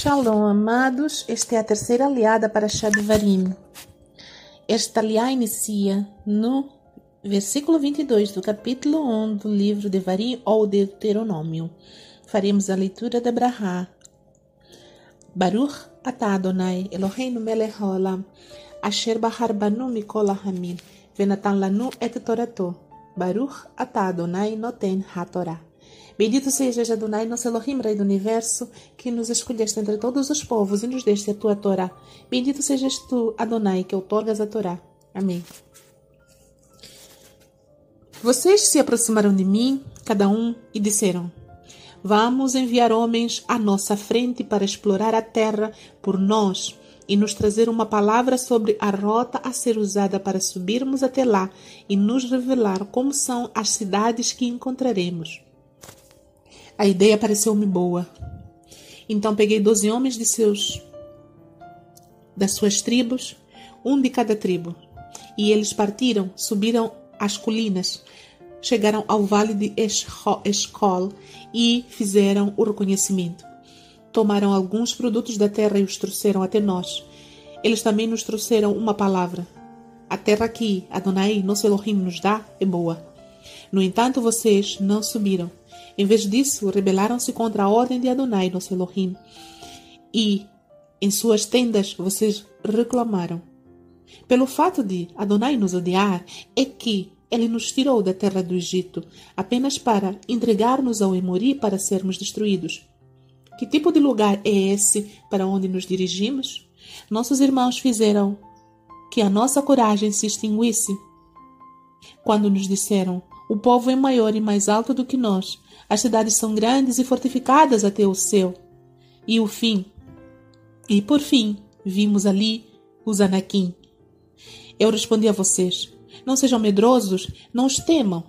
Shalom, amados. Esta é a terceira aliada para Shadvarim. Esta aliá inicia no versículo 22 do capítulo 1 do livro de Varim ou Deuteronômio. Faremos a leitura da Brahá. Baruch atah Adonai Eloheinu melech haolam asher bahar banu mikol hamin venatan lanu et torato. Baruch atah Adonai noten ha-torah. Bendito sejas Adonai, nosso Elohim, Rei do Universo, que nos escolheste entre todos os povos e nos deste a tua Torá. Bendito sejas tu, Adonai, que outorgas a Torá. Amém. Vocês se aproximaram de mim, cada um, e disseram: Vamos enviar homens à nossa frente para explorar a terra por nós e nos trazer uma palavra sobre a rota a ser usada para subirmos até lá e nos revelar como são as cidades que encontraremos. A ideia pareceu-me boa. Então peguei doze homens de seus das suas tribos, um de cada tribo, e eles partiram, subiram as colinas, chegaram ao vale de Escol e fizeram o reconhecimento. Tomaram alguns produtos da terra e os trouxeram até nós. Eles também nos trouxeram uma palavra. A terra que Adonai, nosso Elohim, nos dá é boa. No entanto, vocês não subiram. Em vez disso, rebelaram-se contra a ordem de Adonai, nosso Elohim. E, em suas tendas, vocês reclamaram. Pelo fato de Adonai nos odiar, é que ele nos tirou da terra do Egito, apenas para entregar-nos ao Emori para sermos destruídos. Que tipo de lugar é esse para onde nos dirigimos? Nossos irmãos fizeram que a nossa coragem se extinguisse. Quando nos disseram: O povo é maior e mais alto do que nós, as cidades são grandes e fortificadas até o céu. E o fim. E por fim, vimos ali os Anakim. Eu respondi a vocês: Não sejam medrosos, não os temam.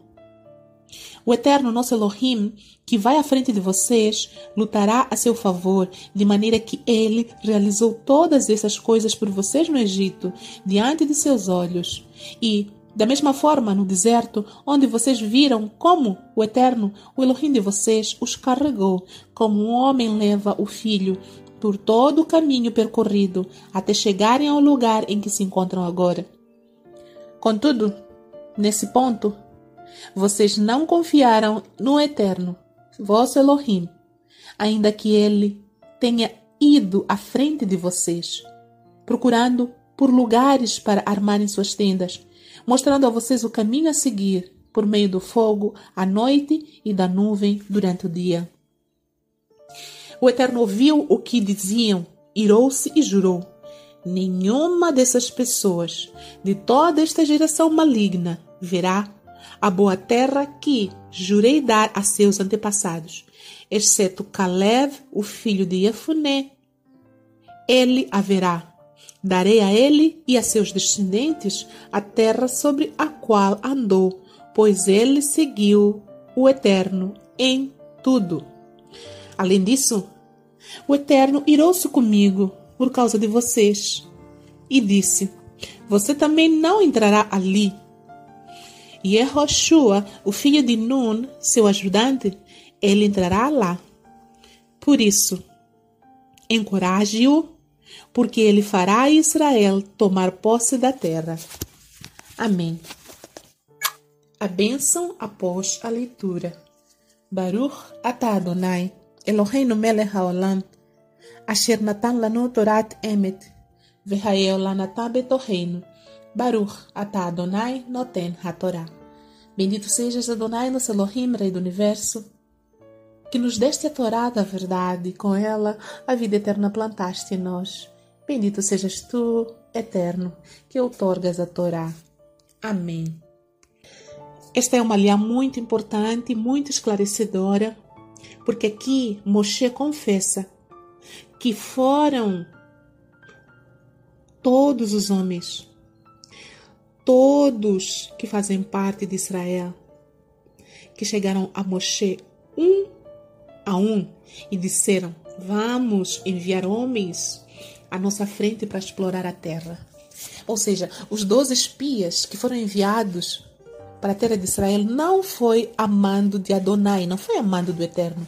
O eterno nosso Elohim, que vai à frente de vocês, lutará a seu favor, de maneira que ele realizou todas essas coisas por vocês no Egito, diante de seus olhos. E da mesma forma, no deserto, onde vocês viram como o Eterno, o Elohim de vocês, os carregou, como um homem leva o filho por todo o caminho percorrido até chegarem ao lugar em que se encontram agora. Contudo, nesse ponto, vocês não confiaram no Eterno, vosso Elohim, ainda que ele tenha ido à frente de vocês, procurando por lugares para armarem suas tendas mostrando a vocês o caminho a seguir por meio do fogo à noite e da nuvem durante o dia. O Eterno ouviu o que diziam, irou-se e jurou: Nenhuma dessas pessoas, de toda esta geração maligna, verá a boa terra que jurei dar a seus antepassados, exceto Caleb, o filho de Jefuné. Ele haverá Darei a ele e a seus descendentes a terra sobre a qual andou, pois ele seguiu o Eterno em tudo. Além disso, o Eterno irou-se comigo por causa de vocês e disse: Você também não entrará ali. E Yehoshua, o filho de Nun, seu ajudante, ele entrará lá. Por isso, encoraje-o porque ele fará Israel tomar posse da terra. Amém. A bênção após a leitura. Baruch atah Adonai, Eloheinu melech haolam, asher natan lanu torat emet, v'hayel lanatah betoheinu. Baruch atah Adonai noten hatorá. Bendito sejas Adonai, nosso Elohim, Rei do Universo, que nos deste a Torá da verdade, com ela a vida eterna plantaste em nós. Bendito sejas tu, eterno, que outorgas a Torá. Amém. Esta é uma linha muito importante, muito esclarecedora, porque aqui Moshe confessa que foram todos os homens, todos que fazem parte de Israel, que chegaram a Moshe a um e disseram: Vamos enviar homens à nossa frente para explorar a terra. Ou seja, os doze espias que foram enviados para a terra de Israel não foi amando de Adonai, não foi amando do Eterno.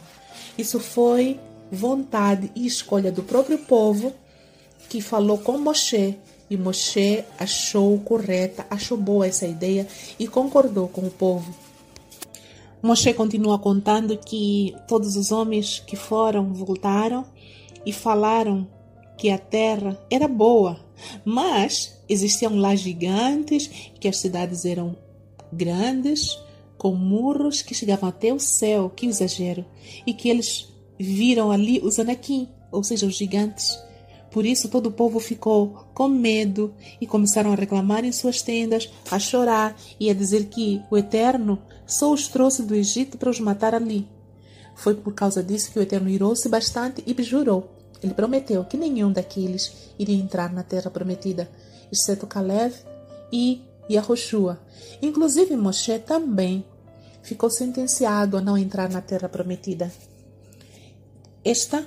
Isso foi vontade e escolha do próprio povo que falou com Moshe e Moshe achou correta, achou boa essa ideia e concordou com o povo. Moshe continua contando que todos os homens que foram voltaram e falaram que a terra era boa, mas existiam lá gigantes, que as cidades eram grandes, com muros que chegavam até o céu, que exagero, e que eles viram ali os anakim, ou seja, os gigantes. Por isso todo o povo ficou com medo e começaram a reclamar em suas tendas, a chorar e a dizer que o Eterno só os trouxe do Egito para os matar ali. Foi por causa disso que o Eterno irou-se bastante e jurou. Ele prometeu que nenhum daqueles iria entrar na terra prometida, exceto Caleb e Yahushua. Inclusive Moshe também ficou sentenciado a não entrar na terra prometida. Esta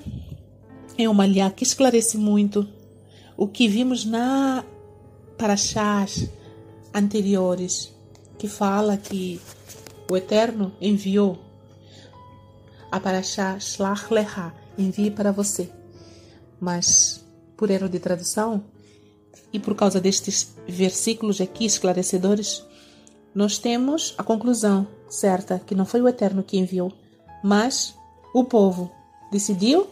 é uma liá que esclarece muito o que vimos na paraxás anteriores, que fala que o Eterno enviou a Paraxá Shlach Leha, envie para você. Mas, por erro de tradução, e por causa destes versículos aqui esclarecedores, nós temos a conclusão certa que não foi o Eterno que enviou, mas o povo decidiu,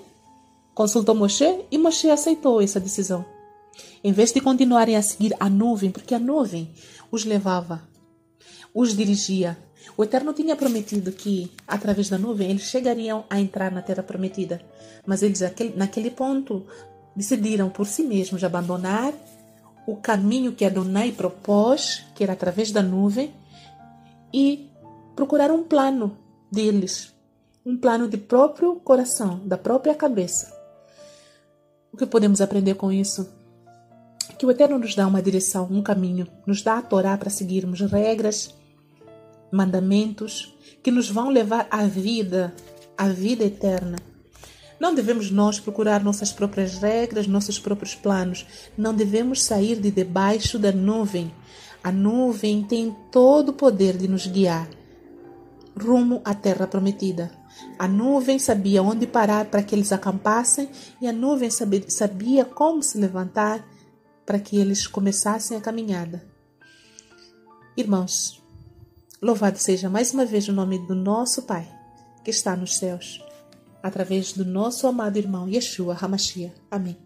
consultou Moshe e Moshe aceitou essa decisão. Em vez de continuarem a seguir a nuvem, porque a nuvem os levava, os dirigia, o Eterno tinha prometido que, através da nuvem, eles chegariam a entrar na terra prometida. Mas eles, naquele ponto, decidiram por si mesmos abandonar o caminho que Adonai propôs, que era através da nuvem, e procurar um plano deles, um plano de próprio coração, da própria cabeça. O que podemos aprender com isso? Que o Eterno nos dá uma direção, um caminho, nos dá a Torá para seguirmos regras, mandamentos que nos vão levar à vida, à vida eterna. Não devemos nós procurar nossas próprias regras, nossos próprios planos. Não devemos sair de debaixo da nuvem. A nuvem tem todo o poder de nos guiar rumo à terra prometida. A nuvem sabia onde parar para que eles acampassem e a nuvem sabia como se levantar para que eles começassem a caminhada. Irmãos, Louvado seja mais uma vez o nome do nosso Pai, que está nos céus, através do nosso amado irmão Yeshua Hamashia. Amém.